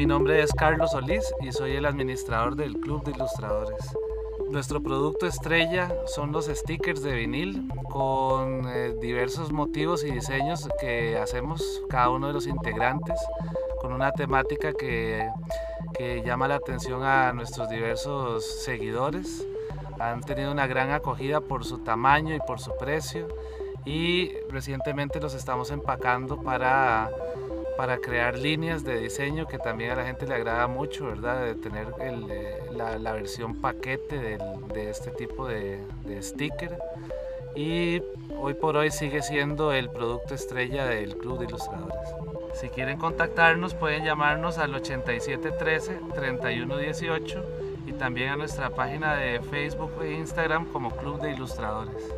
Mi nombre es Carlos Solís y soy el administrador del Club de Ilustradores. Nuestro producto estrella son los stickers de vinil con eh, diversos motivos y diseños que hacemos cada uno de los integrantes con una temática que, que llama la atención a nuestros diversos seguidores. Han tenido una gran acogida por su tamaño y por su precio y recientemente los estamos empacando para para crear líneas de diseño que también a la gente le agrada mucho, ¿verdad? De tener eh, la, versión paquete de este tipo de, de sticker. Y hoy por hoy sigue siendo el producto estrella del Club de Ilustradores. Si quieren contactarnos pueden llamarnos al 8713-3118 y también a nuestra página de Facebook e Instagram como Club de Ilustradores.